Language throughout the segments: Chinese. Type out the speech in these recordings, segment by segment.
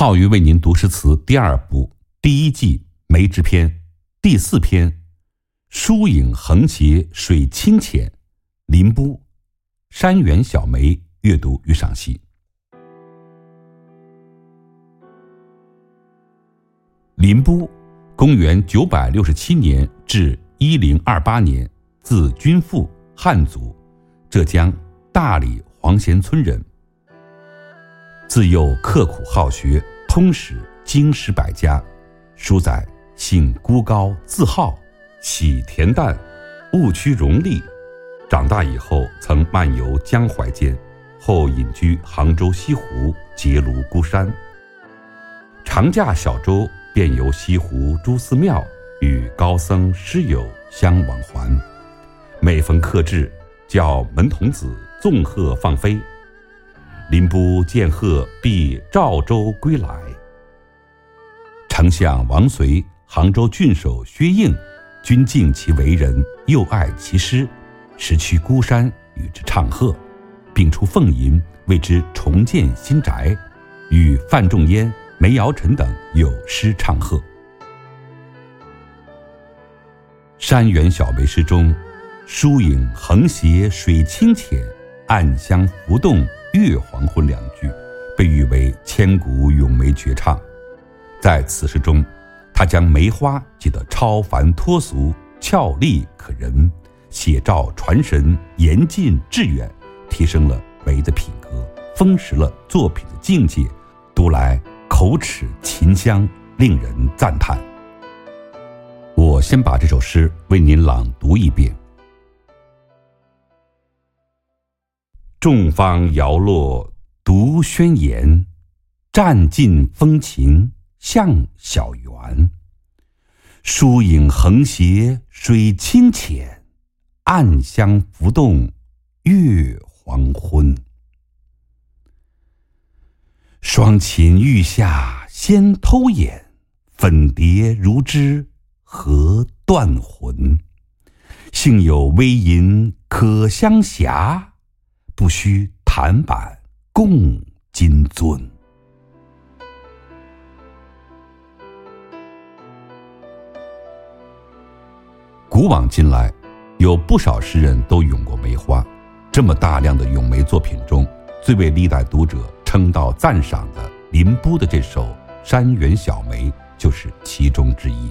浩宇为您读诗词第二部第一季梅之篇第四篇，疏影横斜水清浅，林波，山原小梅阅读与赏析。林波，公元九百六十七年至一零二八年，字君父，汉族，浙江大理黄贤村人。自幼刻苦好学，通识经史百家。书载姓孤高，自好，喜恬淡，务趋荣利。长大以后，曾漫游江淮间，后隐居杭州西湖结庐孤山。常驾小舟，遍游西湖诸寺庙，与高僧师友相往还。每逢客至，叫门童子纵鹤放飞。林波见鹤，必赵州归来。丞相王随、杭州郡守薛应，均敬其为人，又爱其诗，时去孤山与之唱和，并出俸银为之重建新宅，与范仲淹、梅尧臣等有诗唱和。山园小梅诗中，“疏影横斜水清浅，暗香浮动。”月黄昏两句，被誉为千古咏梅绝唱。在此诗中，他将梅花写得超凡脱俗、俏丽可人，写照传神、严峻致远，提升了梅的品格，丰实了作品的境界，读来口齿琴香，令人赞叹。我先把这首诗为您朗读一遍。众芳摇落独宣颜，占尽风情向小园。疏影横斜水清浅，暗香浮动月黄昏。双琴欲下先偷眼，粉蝶如织何断魂？幸有微吟可相狎。不须檀板共金樽。古往今来，有不少诗人都咏过梅花。这么大量的咏梅作品中，最为历代读者称道赞赏的林波的这首《山园小梅》就是其中之一。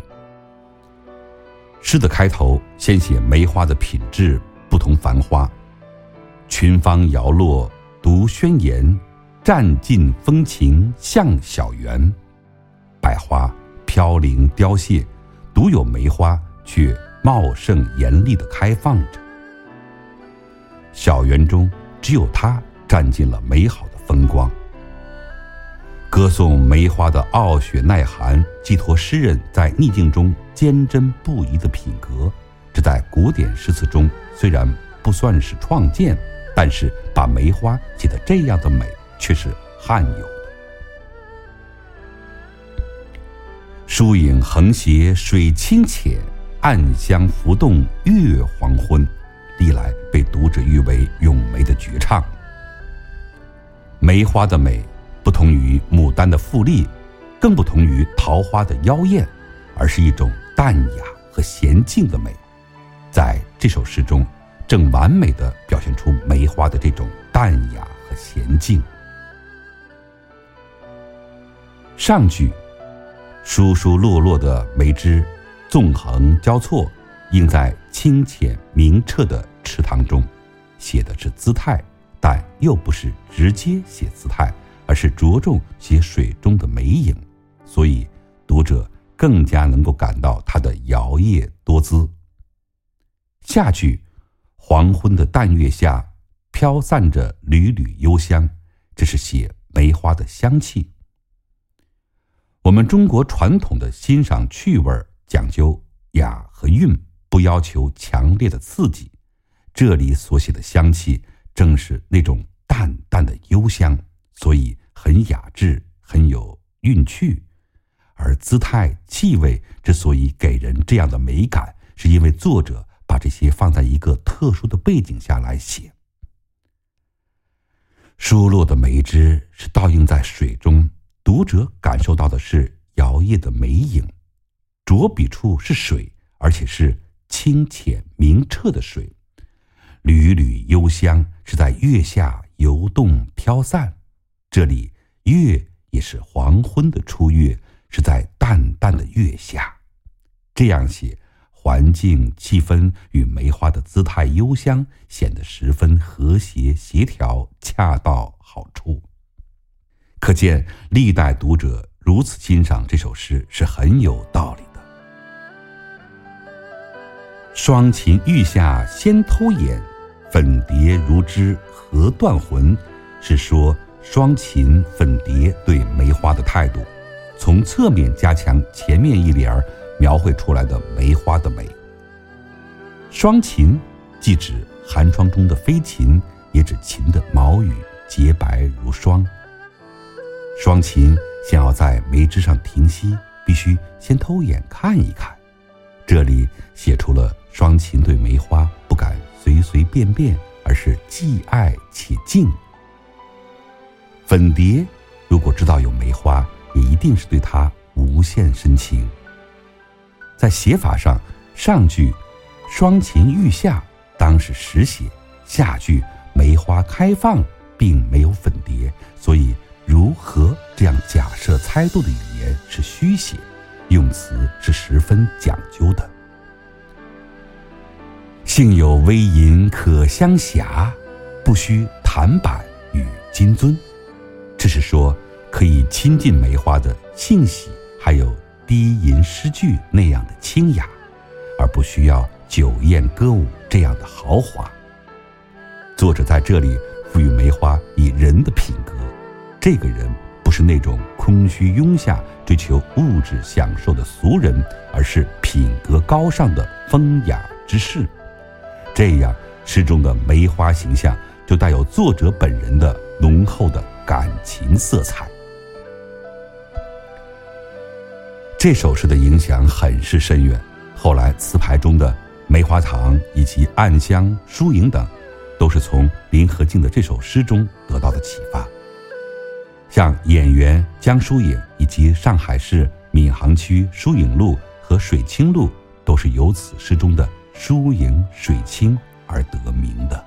诗的开头先写梅花的品质不同繁花。群芳摇落独宣颜，占尽风情向小园。百花飘零凋谢，独有梅花却茂盛艳丽的开放着。小园中只有它占尽了美好的风光。歌颂梅花的傲雪耐寒，寄托诗人在逆境中坚贞不移的品格。这在古典诗词中虽然不算是创建。但是，把梅花写得这样的美，却是罕有的。疏影横斜水清浅，暗香浮动月黄昏，历来被读者誉为咏梅的绝唱。梅花的美，不同于牡丹的富丽，更不同于桃花的妖艳，而是一种淡雅和娴静的美。在这首诗中。正完美的表现出梅花的这种淡雅和娴静。上句，疏疏落落的梅枝，纵横交错，映在清浅明澈的池塘中，写的是姿态，但又不是直接写姿态，而是着重写水中的梅影，所以读者更加能够感到它的摇曳多姿。下句。黄昏的淡月下，飘散着缕缕幽香，这是写梅花的香气。我们中国传统的欣赏趣味讲究雅和韵，不要求强烈的刺激。这里所写的香气，正是那种淡淡的幽香，所以很雅致，很有韵趣。而姿态、气味之所以给人这样的美感，是因为作者。把这些放在一个特殊的背景下来写。疏落的梅枝是倒映在水中，读者感受到的是摇曳的梅影，着笔处是水，而且是清浅明澈的水。缕缕幽香是在月下游动飘散，这里月也是黄昏的初月，是在淡淡的月下。这样写，环境气氛与梅花的姿态幽香显得十分和谐协调，恰到好处。可见历代读者如此欣赏这首诗是很有道理的。双琴欲下先偷眼。粉蝶如织何断魂，是说双琴粉蝶对梅花的态度，从侧面加强前面一联儿描绘出来的梅花的美。双琴既指寒窗中的飞禽，也指琴的毛羽洁白如霜。双琴想要在梅枝上停息，必须先偷眼看一看。这里写出了双琴对梅花不敢。随随便便，而是既爱且敬。粉蝶如果知道有梅花，也一定是对它无限深情。在写法上，上句“双琴欲下”当是实写，下句“梅花开放”并没有粉蝶，所以“如何”这样假设猜度的语言是虚写，用词是十分讲究的。幸有微吟可相狎，不须弹板与金樽。这是说可以亲近梅花的性喜，还有低吟诗句那样的清雅，而不需要酒宴歌舞这样的豪华。作者在这里赋予梅花以人的品格，这个人不是那种空虚庸下、追求物质享受的俗人，而是品格高尚的风雅之士。这样，诗中的梅花形象就带有作者本人的浓厚的感情色彩。这首诗的影响很是深远，后来词牌中的梅花堂以及暗香、疏影等，都是从林和靖的这首诗中得到的启发。像演员江疏影以及上海市闵行区疏影路和水清路，都是由此诗中的。疏影水清而得名的。